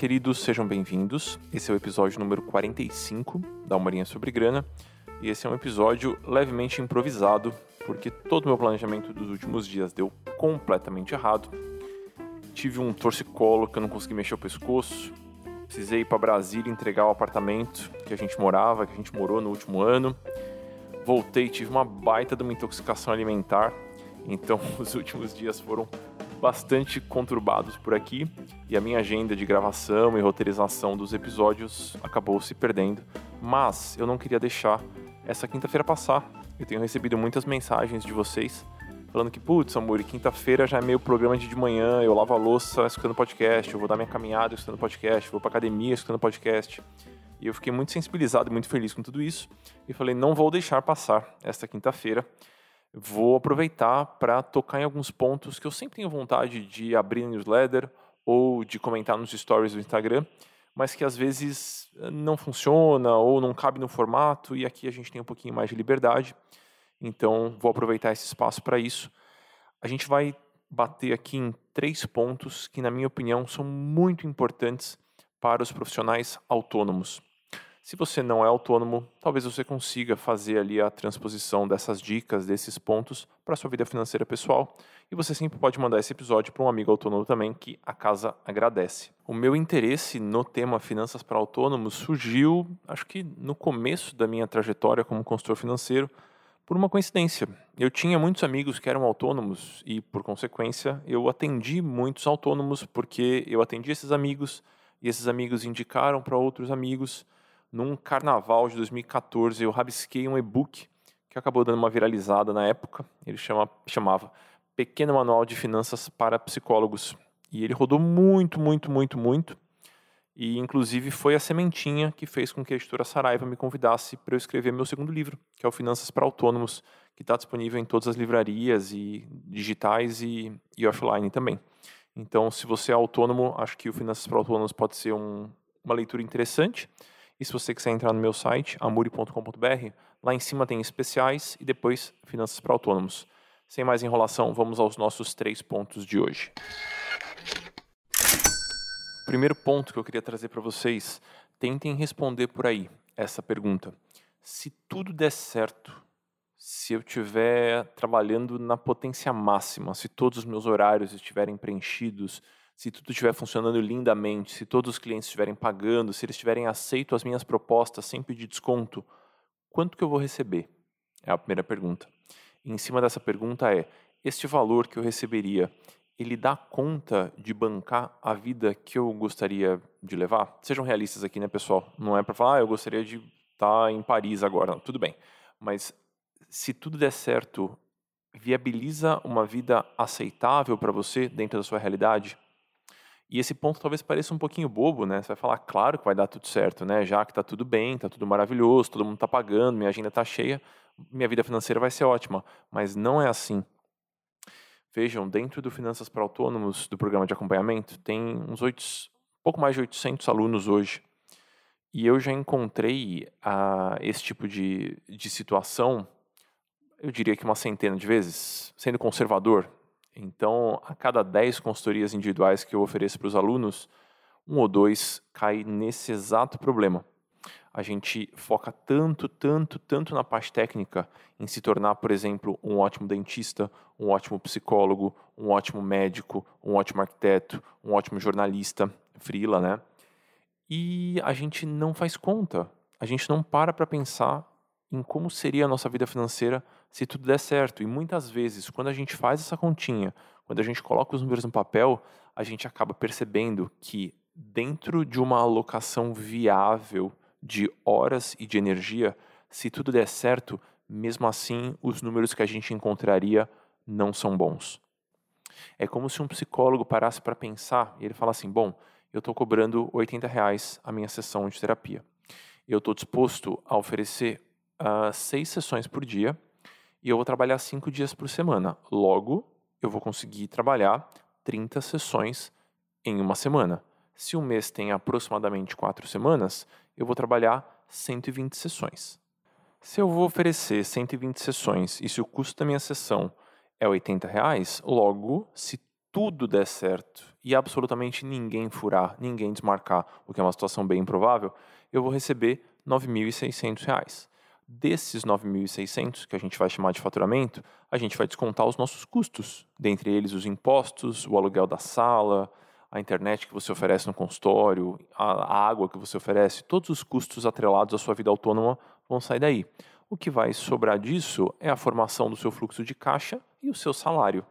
queridos, sejam bem-vindos. Esse é o episódio número 45 da Humorinha sobre Grana. E esse é um episódio levemente improvisado, porque todo o meu planejamento dos últimos dias deu completamente errado. Tive um torcicolo que eu não consegui mexer o pescoço. Precisei ir para Brasília entregar o apartamento que a gente morava, que a gente morou no último ano. Voltei, tive uma baita de uma intoxicação alimentar. Então, os últimos dias foram bastante conturbados por aqui e a minha agenda de gravação e roteirização dos episódios acabou se perdendo. Mas eu não queria deixar essa quinta-feira passar. Eu tenho recebido muitas mensagens de vocês falando que, putz, Amor, quinta-feira já é meio programa de, de manhã, eu lavo a louça escutando podcast, eu vou dar minha caminhada escutando podcast, vou pra academia escutando podcast. E eu fiquei muito sensibilizado e muito feliz com tudo isso. E falei, não vou deixar passar esta quinta-feira vou aproveitar para tocar em alguns pontos que eu sempre tenho vontade de abrir newsletter ou de comentar nos stories do Instagram, mas que às vezes eh, não funciona ou não cabe no formato e aqui a gente tem um pouquinho mais de liberdade. Então, vou aproveitar esse espaço para isso. A gente vai bater aqui em três pontos que, na minha opinião, são muito importantes para os profissionais autônomos. Se você não é autônomo, talvez você consiga fazer ali a transposição dessas dicas, desses pontos para sua vida financeira pessoal. E você sempre pode mandar esse episódio para um amigo autônomo também, que a casa agradece. O meu interesse no tema finanças para autônomos surgiu, acho que no começo da minha trajetória como consultor financeiro, por uma coincidência. Eu tinha muitos amigos que eram autônomos e, por consequência, eu atendi muitos autônomos porque eu atendi esses amigos e esses amigos indicaram para outros amigos num carnaval de 2014, eu rabisquei um e-book que acabou dando uma viralizada na época. Ele chama, chamava Pequeno Manual de Finanças para Psicólogos. E ele rodou muito, muito, muito, muito. E, inclusive, foi a sementinha que fez com que a editora Saraiva me convidasse para eu escrever meu segundo livro, que é o Finanças para Autônomos, que está disponível em todas as livrarias e digitais e, e offline também. Então, se você é autônomo, acho que o Finanças para Autônomos pode ser um, uma leitura interessante. E se você quiser entrar no meu site, amuri.com.br, lá em cima tem especiais e depois finanças para autônomos. Sem mais enrolação, vamos aos nossos três pontos de hoje. Primeiro ponto que eu queria trazer para vocês, tentem responder por aí essa pergunta. Se tudo der certo, se eu estiver trabalhando na potência máxima, se todos os meus horários estiverem preenchidos, se tudo estiver funcionando lindamente, se todos os clientes estiverem pagando, se eles tiverem aceito as minhas propostas sem pedir desconto, quanto que eu vou receber? É a primeira pergunta. E em cima dessa pergunta é: este valor que eu receberia, ele dá conta de bancar a vida que eu gostaria de levar? Sejam realistas aqui, né, pessoal? Não é para falar, ah, eu gostaria de estar tá em Paris agora. Não, tudo bem. Mas se tudo der certo, viabiliza uma vida aceitável para você dentro da sua realidade? E esse ponto talvez pareça um pouquinho bobo, né? Você vai falar, claro que vai dar tudo certo, né? Já que está tudo bem, está tudo maravilhoso, todo mundo está pagando, minha agenda está cheia, minha vida financeira vai ser ótima. Mas não é assim. Vejam, dentro do Finanças para Autônomos, do programa de acompanhamento, tem uns 8, pouco mais de 800 alunos hoje. E eu já encontrei uh, esse tipo de, de situação, eu diria que uma centena de vezes, sendo conservador, então, a cada 10 consultorias individuais que eu ofereço para os alunos, um ou dois cai nesse exato problema. A gente foca tanto, tanto, tanto na parte técnica, em se tornar, por exemplo, um ótimo dentista, um ótimo psicólogo, um ótimo médico, um ótimo arquiteto, um ótimo jornalista, frila, né? E a gente não faz conta. A gente não para para pensar em como seria a nossa vida financeira se tudo der certo. E muitas vezes, quando a gente faz essa continha, quando a gente coloca os números no papel, a gente acaba percebendo que dentro de uma alocação viável de horas e de energia, se tudo der certo, mesmo assim os números que a gente encontraria não são bons. É como se um psicólogo parasse para pensar e ele fala assim: bom, eu estou cobrando 80 reais a minha sessão de terapia. Eu estou disposto a oferecer uh, seis sessões por dia e eu vou trabalhar cinco dias por semana. Logo, eu vou conseguir trabalhar 30 sessões em uma semana. Se um mês tem aproximadamente quatro semanas, eu vou trabalhar 120 sessões. Se eu vou oferecer 120 sessões e se o custo da minha sessão é 80 reais, logo, se tudo der certo e absolutamente ninguém furar, ninguém desmarcar, o que é uma situação bem improvável, eu vou receber R$ 9.600. Desses 9.600, que a gente vai chamar de faturamento, a gente vai descontar os nossos custos, dentre eles os impostos, o aluguel da sala, a internet que você oferece no consultório, a água que você oferece, todos os custos atrelados à sua vida autônoma vão sair daí. O que vai sobrar disso é a formação do seu fluxo de caixa e o seu salário.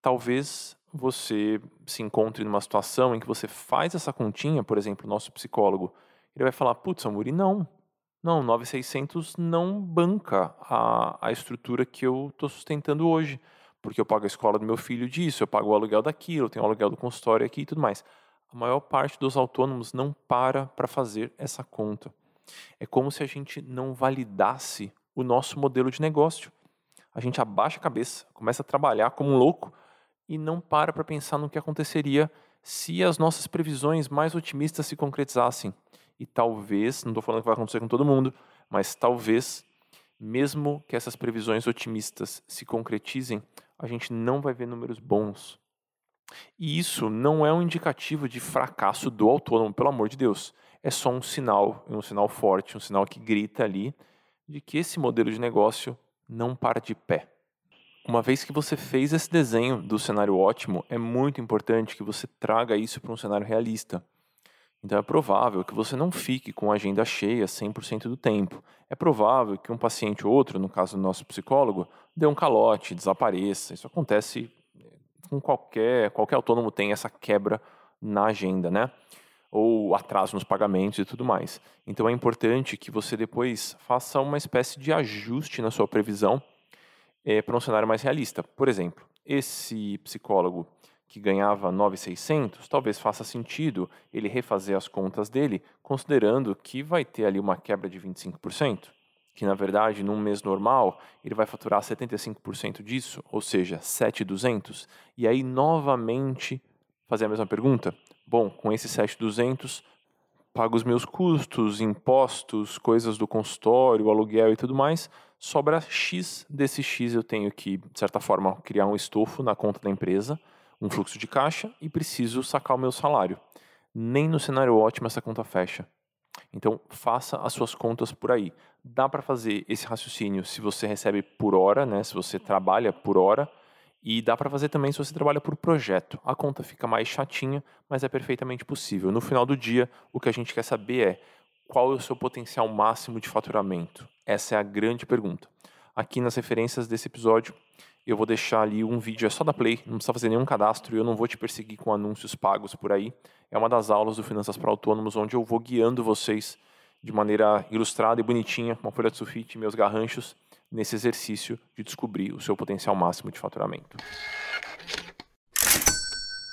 Talvez você se encontre numa situação em que você faz essa continha, por exemplo, o nosso psicólogo, ele vai falar: Putz, Amuri, não. Não, 9600 não banca a, a estrutura que eu estou sustentando hoje porque eu pago a escola do meu filho disso, eu pago o aluguel daquilo, eu tenho o aluguel do consultório aqui e tudo mais. A maior parte dos autônomos não para para fazer essa conta. É como se a gente não validasse o nosso modelo de negócio. A gente abaixa a cabeça, começa a trabalhar como um louco e não para para pensar no que aconteceria se as nossas previsões mais otimistas se concretizassem. E talvez, não estou falando que vai acontecer com todo mundo, mas talvez, mesmo que essas previsões otimistas se concretizem, a gente não vai ver números bons. E isso não é um indicativo de fracasso do autônomo, pelo amor de Deus. É só um sinal, um sinal forte, um sinal que grita ali de que esse modelo de negócio não para de pé. Uma vez que você fez esse desenho do cenário ótimo, é muito importante que você traga isso para um cenário realista. Então é provável que você não fique com a agenda cheia 100% do tempo. É provável que um paciente ou outro, no caso do nosso psicólogo, dê um calote, desapareça. Isso acontece com qualquer, qualquer autônomo tem essa quebra na agenda, né? Ou atraso nos pagamentos e tudo mais. Então é importante que você depois faça uma espécie de ajuste na sua previsão é, para um cenário mais realista. Por exemplo, esse psicólogo que ganhava 9,600, talvez faça sentido ele refazer as contas dele, considerando que vai ter ali uma quebra de 25%, que na verdade, num mês normal, ele vai faturar 75% disso, ou seja, 7,200, e aí novamente fazer a mesma pergunta. Bom, com esses 7,200, pago os meus custos, impostos, coisas do consultório, aluguel e tudo mais, sobra X, desse X eu tenho que, de certa forma, criar um estofo na conta da empresa, um fluxo de caixa e preciso sacar o meu salário. Nem no cenário ótimo essa conta fecha. Então, faça as suas contas por aí. Dá para fazer esse raciocínio se você recebe por hora, né? se você trabalha por hora, e dá para fazer também se você trabalha por projeto. A conta fica mais chatinha, mas é perfeitamente possível. No final do dia, o que a gente quer saber é qual é o seu potencial máximo de faturamento. Essa é a grande pergunta. Aqui nas referências desse episódio, eu vou deixar ali um vídeo, é só da Play, não precisa fazer nenhum cadastro, e eu não vou te perseguir com anúncios pagos por aí. É uma das aulas do Finanças para Autônomos, onde eu vou guiando vocês de maneira ilustrada e bonitinha, com uma folha de sulfite e meus garranchos, nesse exercício de descobrir o seu potencial máximo de faturamento.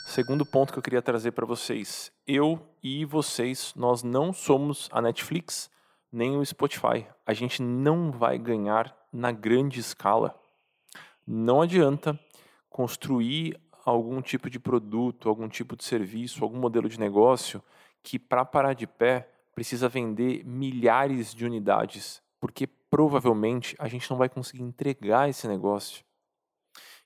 Segundo ponto que eu queria trazer para vocês, eu e vocês, nós não somos a Netflix nem o Spotify. A gente não vai ganhar na grande escala não adianta construir algum tipo de produto, algum tipo de serviço, algum modelo de negócio que, para parar de pé, precisa vender milhares de unidades, porque provavelmente a gente não vai conseguir entregar esse negócio.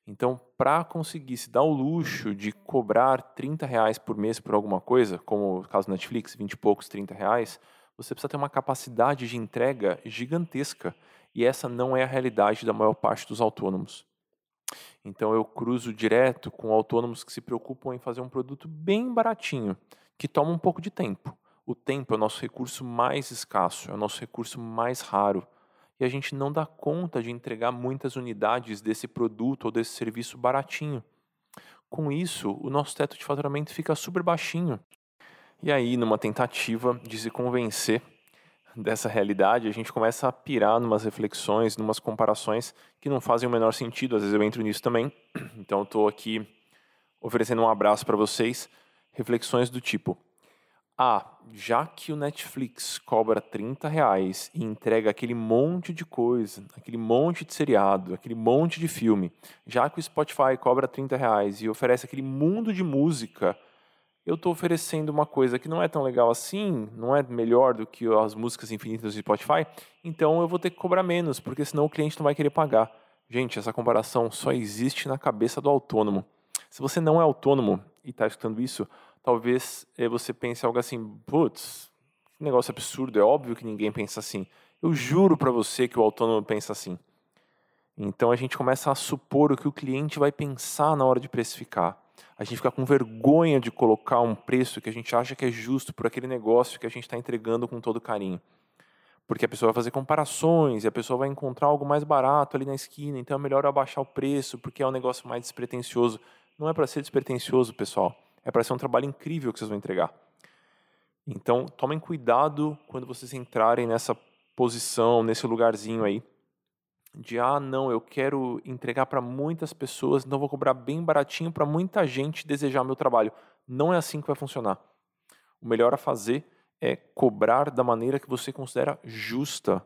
Então, para conseguir se dar o luxo de cobrar 30 reais por mês por alguma coisa, como o caso do Netflix, 20 e poucos, 30 reais, você precisa ter uma capacidade de entrega gigantesca. E essa não é a realidade da maior parte dos autônomos. Então eu cruzo direto com autônomos que se preocupam em fazer um produto bem baratinho, que toma um pouco de tempo. O tempo é o nosso recurso mais escasso, é o nosso recurso mais raro. E a gente não dá conta de entregar muitas unidades desse produto ou desse serviço baratinho. Com isso, o nosso teto de faturamento fica super baixinho. E aí, numa tentativa de se convencer dessa realidade, a gente começa a pirar numas reflexões, numas comparações que não fazem o menor sentido. Às vezes eu entro nisso também. Então estou aqui oferecendo um abraço para vocês. Reflexões do tipo: Ah, já que o Netflix cobra 30 reais e entrega aquele monte de coisa, aquele monte de seriado, aquele monte de filme, já que o Spotify cobra 30 reais e oferece aquele mundo de música eu estou oferecendo uma coisa que não é tão legal assim, não é melhor do que as músicas infinitas do Spotify, então eu vou ter que cobrar menos, porque senão o cliente não vai querer pagar. Gente, essa comparação só existe na cabeça do autônomo. Se você não é autônomo e está escutando isso, talvez eh, você pense algo assim, putz, que negócio absurdo, é óbvio que ninguém pensa assim. Eu juro para você que o autônomo pensa assim. Então a gente começa a supor o que o cliente vai pensar na hora de precificar. A gente fica com vergonha de colocar um preço que a gente acha que é justo por aquele negócio que a gente está entregando com todo carinho. Porque a pessoa vai fazer comparações e a pessoa vai encontrar algo mais barato ali na esquina, então é melhor abaixar o preço porque é um negócio mais despretensioso. Não é para ser despretensioso, pessoal. É para ser um trabalho incrível que vocês vão entregar. Então, tomem cuidado quando vocês entrarem nessa posição, nesse lugarzinho aí, de ah, não, eu quero entregar para muitas pessoas, então vou cobrar bem baratinho para muita gente desejar meu trabalho. Não é assim que vai funcionar. O melhor a fazer é cobrar da maneira que você considera justa,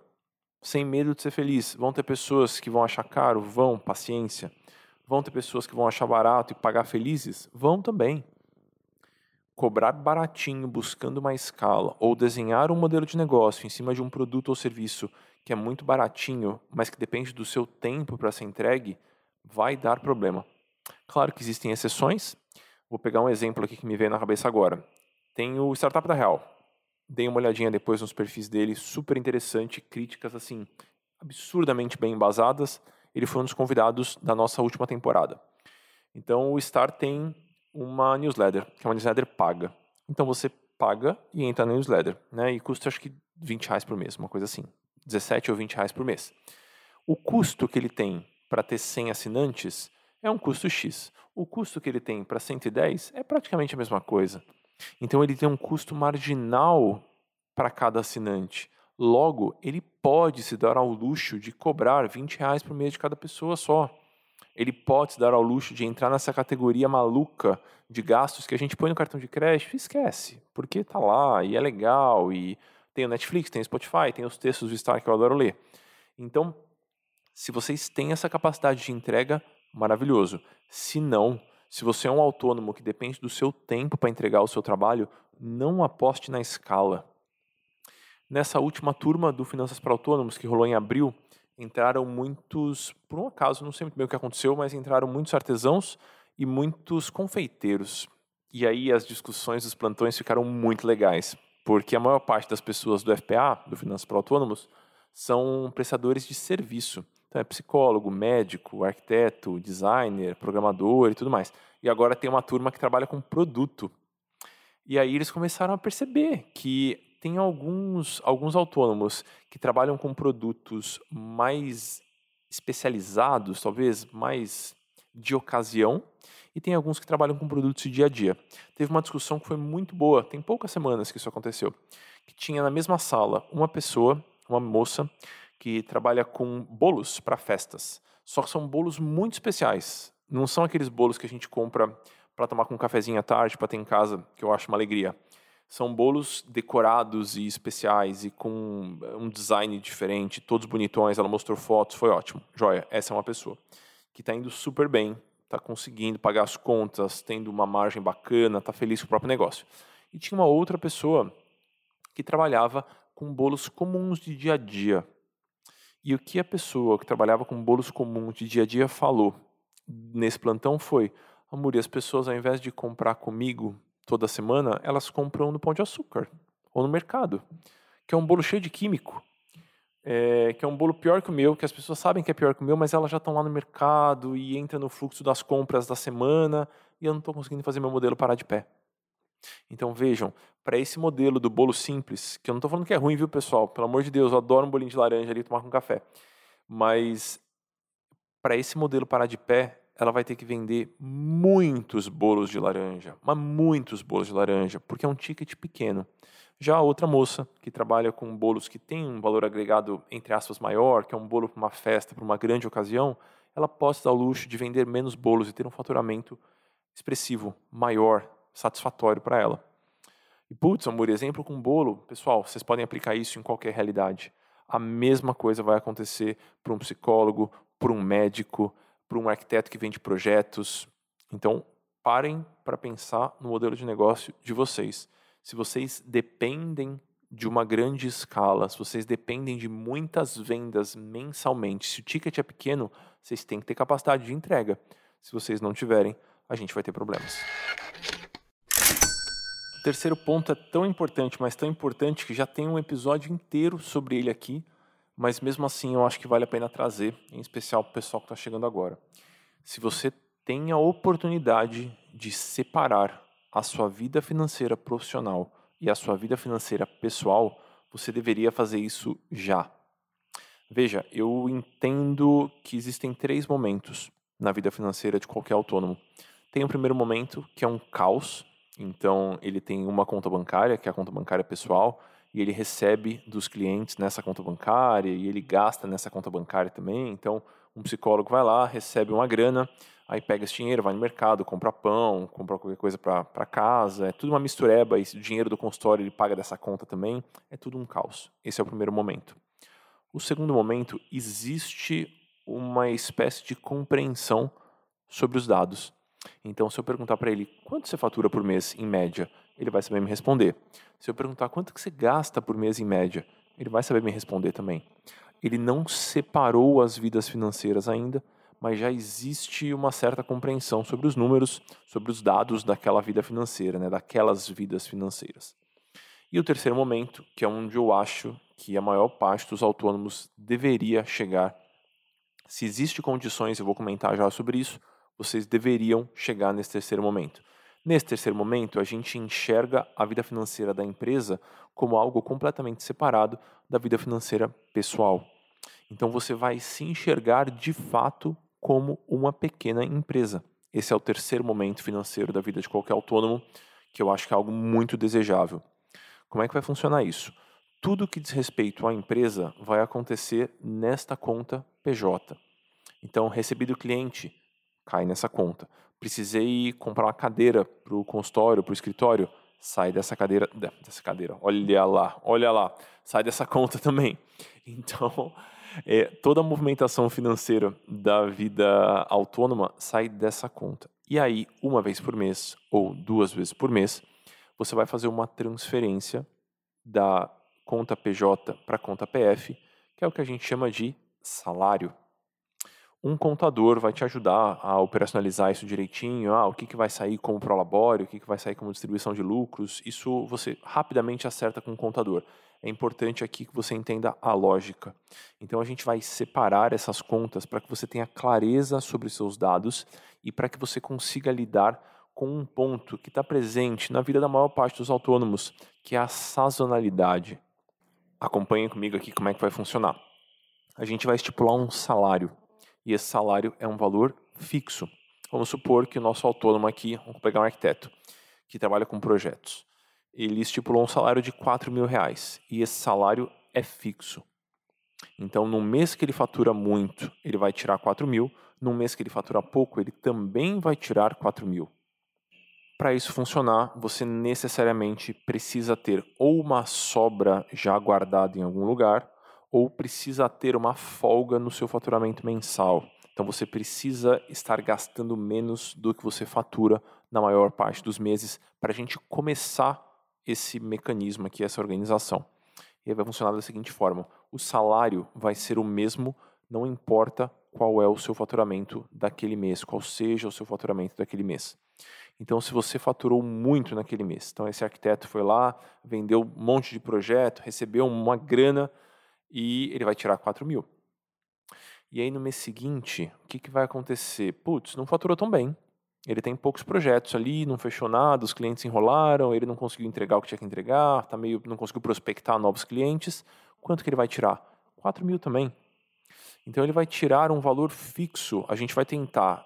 sem medo de ser feliz. Vão ter pessoas que vão achar caro? Vão, paciência. Vão ter pessoas que vão achar barato e pagar felizes? Vão também. Cobrar baratinho buscando uma escala ou desenhar um modelo de negócio em cima de um produto ou serviço que é muito baratinho, mas que depende do seu tempo para ser entregue, vai dar problema. Claro que existem exceções. Vou pegar um exemplo aqui que me veio na cabeça agora. Tem o Startup da Real. Dei uma olhadinha depois nos perfis dele, super interessante, críticas assim absurdamente bem embasadas. Ele foi um dos convidados da nossa última temporada. Então o Star tem uma newsletter, que é uma newsletter paga. Então você paga e entra na newsletter, né? E custa acho que 20 reais por mês, uma coisa assim. 17 ou 20 reais por mês. O custo que ele tem para ter 100 assinantes é um custo X. O custo que ele tem para 110 é praticamente a mesma coisa. Então ele tem um custo marginal para cada assinante. Logo, ele pode se dar ao luxo de cobrar 20 reais por mês de cada pessoa só. Ele pode se dar ao luxo de entrar nessa categoria maluca de gastos que a gente põe no cartão de crédito e esquece, porque tá lá e é legal e tem o Netflix, tem o Spotify, tem os textos do Star que eu adoro ler. Então, se vocês têm essa capacidade de entrega, maravilhoso. Se não, se você é um autônomo que depende do seu tempo para entregar o seu trabalho, não aposte na escala. Nessa última turma do Finanças para Autônomos, que rolou em abril, entraram muitos, por um acaso, não sei muito bem o que aconteceu, mas entraram muitos artesãos e muitos confeiteiros. E aí as discussões dos plantões ficaram muito legais, porque a maior parte das pessoas do FPA, do Finanças para Autônomos, são prestadores de serviço. Então é psicólogo, médico, arquiteto, designer, programador e tudo mais. E agora tem uma turma que trabalha com produto. E aí eles começaram a perceber que tem alguns, alguns autônomos que trabalham com produtos mais especializados, talvez mais de ocasião, e tem alguns que trabalham com produtos de dia a dia. Teve uma discussão que foi muito boa, tem poucas semanas que isso aconteceu, que tinha na mesma sala uma pessoa, uma moça, que trabalha com bolos para festas. Só que são bolos muito especiais. Não são aqueles bolos que a gente compra para tomar com um cafezinho à tarde, para ter em casa, que eu acho uma alegria. São bolos decorados e especiais e com um design diferente, todos bonitões. Ela mostrou fotos, foi ótimo. Joia, essa é uma pessoa que está indo super bem, está conseguindo pagar as contas, tendo uma margem bacana, está feliz com o próprio negócio. E tinha uma outra pessoa que trabalhava com bolos comuns de dia a dia. E o que a pessoa que trabalhava com bolos comuns de dia a dia falou nesse plantão foi: Amor, e as pessoas, ao invés de comprar comigo toda semana, elas compram no Pão de Açúcar ou no mercado, que é um bolo cheio de químico. É, que é um bolo pior que o meu, que as pessoas sabem que é pior que o meu, mas elas já estão lá no mercado e entra no fluxo das compras da semana e eu não estou conseguindo fazer meu modelo parar de pé. Então vejam, para esse modelo do bolo simples, que eu não estou falando que é ruim, viu, pessoal? Pelo amor de Deus, eu adoro um bolinho de laranja ali tomar com café. Mas para esse modelo parar de pé, ela vai ter que vender muitos bolos de laranja, mas muitos bolos de laranja, porque é um ticket pequeno. Já a outra moça, que trabalha com bolos que tem um valor agregado, entre aspas, maior, que é um bolo para uma festa, para uma grande ocasião, ela pode dar o luxo de vender menos bolos e ter um faturamento expressivo, maior, satisfatório para ela. E putz, amor, exemplo com bolo, pessoal, vocês podem aplicar isso em qualquer realidade. A mesma coisa vai acontecer para um psicólogo, para um médico, para um arquiteto que vende projetos. Então, parem para pensar no modelo de negócio de vocês. Se vocês dependem de uma grande escala, se vocês dependem de muitas vendas mensalmente, se o ticket é pequeno, vocês têm que ter capacidade de entrega. Se vocês não tiverem, a gente vai ter problemas. O terceiro ponto é tão importante, mas tão importante que já tem um episódio inteiro sobre ele aqui, mas mesmo assim eu acho que vale a pena trazer, em especial para o pessoal que está chegando agora. Se você tem a oportunidade de separar a sua vida financeira profissional e a sua vida financeira pessoal, você deveria fazer isso já. Veja, eu entendo que existem três momentos na vida financeira de qualquer autônomo. Tem o primeiro momento, que é um caos. Então, ele tem uma conta bancária, que é a conta bancária pessoal, e ele recebe dos clientes nessa conta bancária e ele gasta nessa conta bancária também. Então, um psicólogo vai lá, recebe uma grana, aí pega esse dinheiro, vai no mercado, compra pão, compra qualquer coisa para casa, é tudo uma mistureba, o dinheiro do consultório ele paga dessa conta também, é tudo um caos. Esse é o primeiro momento. O segundo momento, existe uma espécie de compreensão sobre os dados. Então, se eu perguntar para ele quanto você fatura por mês em média, ele vai saber me responder. Se eu perguntar quanto que você gasta por mês em média, ele vai saber me responder também. Ele não separou as vidas financeiras ainda, mas já existe uma certa compreensão sobre os números, sobre os dados daquela vida financeira, né, daquelas vidas financeiras. E o terceiro momento, que é onde eu acho que a maior parte dos autônomos deveria chegar. Se existe condições, eu vou comentar já sobre isso, vocês deveriam chegar nesse terceiro momento. Nesse terceiro momento, a gente enxerga a vida financeira da empresa como algo completamente separado da vida financeira pessoal. Então você vai se enxergar de fato como uma pequena empresa. Esse é o terceiro momento financeiro da vida de qualquer autônomo, que eu acho que é algo muito desejável. Como é que vai funcionar isso? tudo que diz respeito à empresa vai acontecer nesta conta PJ. Então, recebi do cliente, cai nessa conta. Precisei comprar uma cadeira para o consultório, para o escritório, sai dessa cadeira, dessa cadeira, olha lá, olha lá, sai dessa conta também. Então, é, toda a movimentação financeira da vida autônoma sai dessa conta. E aí, uma vez por mês ou duas vezes por mês, você vai fazer uma transferência da conta PJ para conta PF, que é o que a gente chama de salário. Um contador vai te ajudar a operacionalizar isso direitinho, ah, o que, que vai sair como prolabório, o que, que vai sair como distribuição de lucros, isso você rapidamente acerta com o contador. É importante aqui que você entenda a lógica. Então a gente vai separar essas contas para que você tenha clareza sobre os seus dados e para que você consiga lidar com um ponto que está presente na vida da maior parte dos autônomos, que é a sazonalidade. Acompanhem comigo aqui como é que vai funcionar. A gente vai estipular um salário e esse salário é um valor fixo. Vamos supor que o nosso autônomo aqui, vamos pegar um arquiteto que trabalha com projetos, ele estipulou um salário de 4 mil reais e esse salário é fixo. Então, no mês que ele fatura muito, ele vai tirar 4 mil. No mês que ele fatura pouco, ele também vai tirar 4 mil para isso funcionar, você necessariamente precisa ter ou uma sobra já guardada em algum lugar, ou precisa ter uma folga no seu faturamento mensal. Então você precisa estar gastando menos do que você fatura na maior parte dos meses para a gente começar esse mecanismo aqui, essa organização. E vai funcionar da seguinte forma: o salário vai ser o mesmo, não importa qual é o seu faturamento daquele mês, qual seja o seu faturamento daquele mês. Então, se você faturou muito naquele mês, então esse arquiteto foi lá, vendeu um monte de projeto, recebeu uma grana e ele vai tirar 4 mil. E aí no mês seguinte, o que, que vai acontecer? Putz, não faturou tão bem. Ele tem poucos projetos ali, não fechou nada, os clientes enrolaram, ele não conseguiu entregar o que tinha que entregar, tá meio, não conseguiu prospectar novos clientes. Quanto que ele vai tirar? 4 mil também. Então ele vai tirar um valor fixo. A gente vai tentar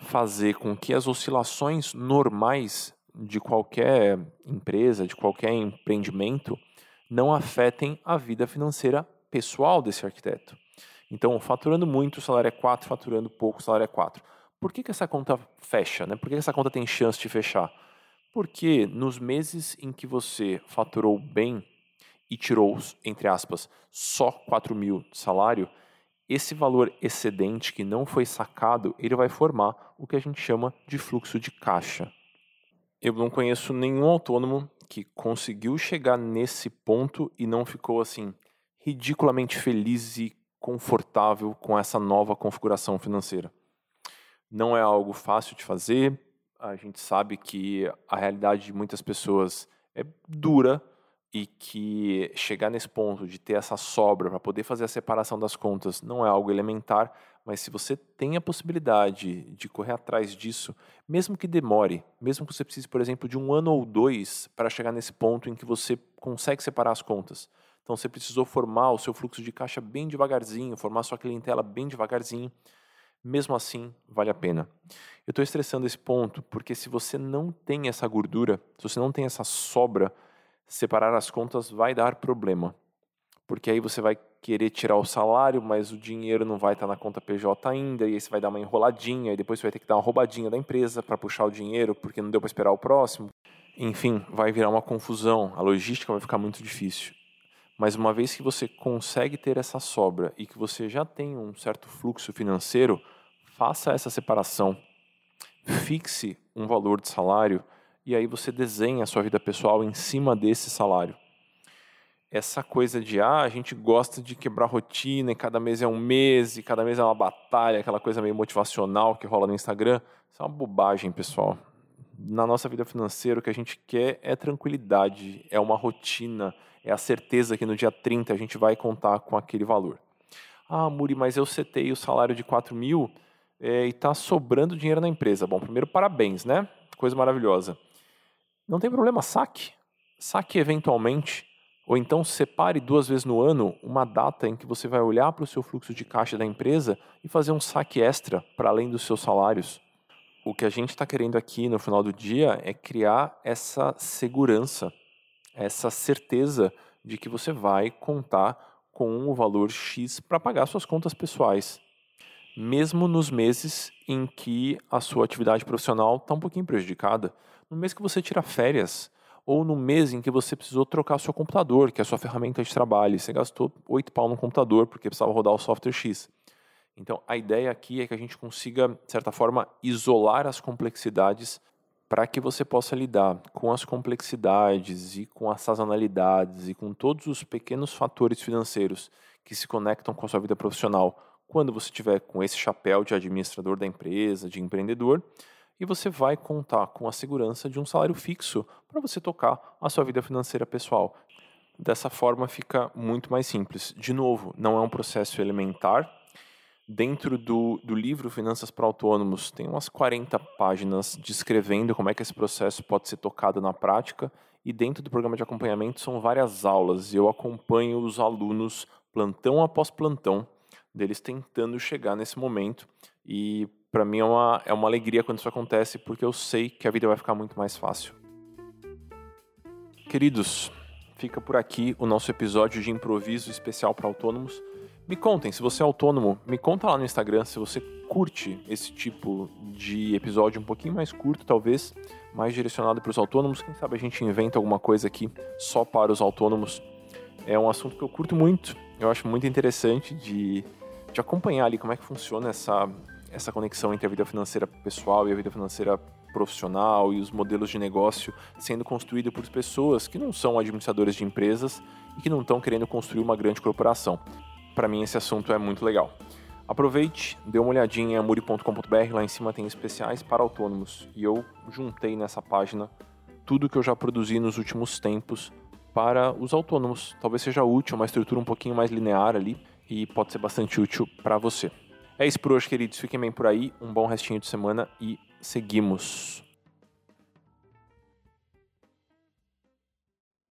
fazer com que as oscilações normais de qualquer empresa, de qualquer empreendimento, não afetem a vida financeira pessoal desse arquiteto. Então, faturando muito, o salário é 4, faturando pouco, o salário é 4. Por que, que essa conta fecha? Né? Por que, que essa conta tem chance de fechar? Porque nos meses em que você faturou bem e tirou, entre aspas, só 4 mil de salário, esse valor excedente que não foi sacado, ele vai formar o que a gente chama de fluxo de caixa. Eu não conheço nenhum autônomo que conseguiu chegar nesse ponto e não ficou assim ridiculamente feliz e confortável com essa nova configuração financeira. Não é algo fácil de fazer, A gente sabe que a realidade de muitas pessoas é dura e que chegar nesse ponto de ter essa sobra para poder fazer a separação das contas não é algo elementar, mas se você tem a possibilidade de correr atrás disso, mesmo que demore, mesmo que você precise, por exemplo, de um ano ou dois para chegar nesse ponto em que você consegue separar as contas. Então você precisou formar o seu fluxo de caixa bem devagarzinho, formar sua clientela bem devagarzinho. Mesmo assim, vale a pena. Eu estou estressando esse ponto porque se você não tem essa gordura, se você não tem essa sobra, separar as contas vai dar problema. Porque aí você vai querer tirar o salário, mas o dinheiro não vai estar na conta PJ ainda, e aí você vai dar uma enroladinha, e depois você vai ter que dar uma roubadinha da empresa para puxar o dinheiro, porque não deu para esperar o próximo. Enfim, vai virar uma confusão, a logística vai ficar muito difícil. Mas uma vez que você consegue ter essa sobra e que você já tem um certo fluxo financeiro, faça essa separação. Fixe um valor de salário e aí você desenha a sua vida pessoal em cima desse salário. Essa coisa de, ah, a gente gosta de quebrar rotina e cada mês é um mês e cada mês é uma batalha, aquela coisa meio motivacional que rola no Instagram, isso é uma bobagem, pessoal. Na nossa vida financeira, o que a gente quer é tranquilidade, é uma rotina, é a certeza que no dia 30 a gente vai contar com aquele valor. Ah, Muri, mas eu setei o salário de 4 mil é, e está sobrando dinheiro na empresa. Bom, primeiro, parabéns, né? Coisa maravilhosa. Não tem problema, saque. Saque eventualmente. Ou então separe duas vezes no ano uma data em que você vai olhar para o seu fluxo de caixa da empresa e fazer um saque extra para além dos seus salários. O que a gente está querendo aqui no final do dia é criar essa segurança, essa certeza de que você vai contar com o valor X para pagar suas contas pessoais, mesmo nos meses em que a sua atividade profissional está um pouquinho prejudicada no mês que você tira férias, ou no mês em que você precisou trocar o seu computador, que é a sua ferramenta de trabalho, você gastou oito pau no computador porque precisava rodar o software X. Então, a ideia aqui é que a gente consiga, de certa forma, isolar as complexidades para que você possa lidar com as complexidades e com as sazonalidades e com todos os pequenos fatores financeiros que se conectam com a sua vida profissional quando você estiver com esse chapéu de administrador da empresa, de empreendedor, e você vai contar com a segurança de um salário fixo para você tocar a sua vida financeira pessoal. Dessa forma fica muito mais simples. De novo, não é um processo elementar. Dentro do, do livro Finanças para Autônomos, tem umas 40 páginas descrevendo como é que esse processo pode ser tocado na prática. E dentro do programa de acompanhamento são várias aulas. Eu acompanho os alunos plantão após plantão, deles tentando chegar nesse momento. E para mim é uma, é uma alegria quando isso acontece, porque eu sei que a vida vai ficar muito mais fácil. Queridos, fica por aqui o nosso episódio de improviso especial para autônomos. Me contem, se você é autônomo, me conta lá no Instagram se você curte esse tipo de episódio um pouquinho mais curto, talvez, mais direcionado para os autônomos. Quem sabe a gente inventa alguma coisa aqui só para os autônomos. É um assunto que eu curto muito, eu acho muito interessante de, de acompanhar ali como é que funciona essa essa conexão entre a vida financeira pessoal e a vida financeira profissional e os modelos de negócio sendo construído por pessoas que não são administradores de empresas e que não estão querendo construir uma grande corporação. Para mim, esse assunto é muito legal. Aproveite, dê uma olhadinha em amuri.com.br, lá em cima tem especiais para autônomos e eu juntei nessa página tudo que eu já produzi nos últimos tempos para os autônomos. Talvez seja útil, uma estrutura um pouquinho mais linear ali e pode ser bastante útil para você. É isso por hoje, queridos. Fiquem bem por aí. Um bom restinho de semana e seguimos.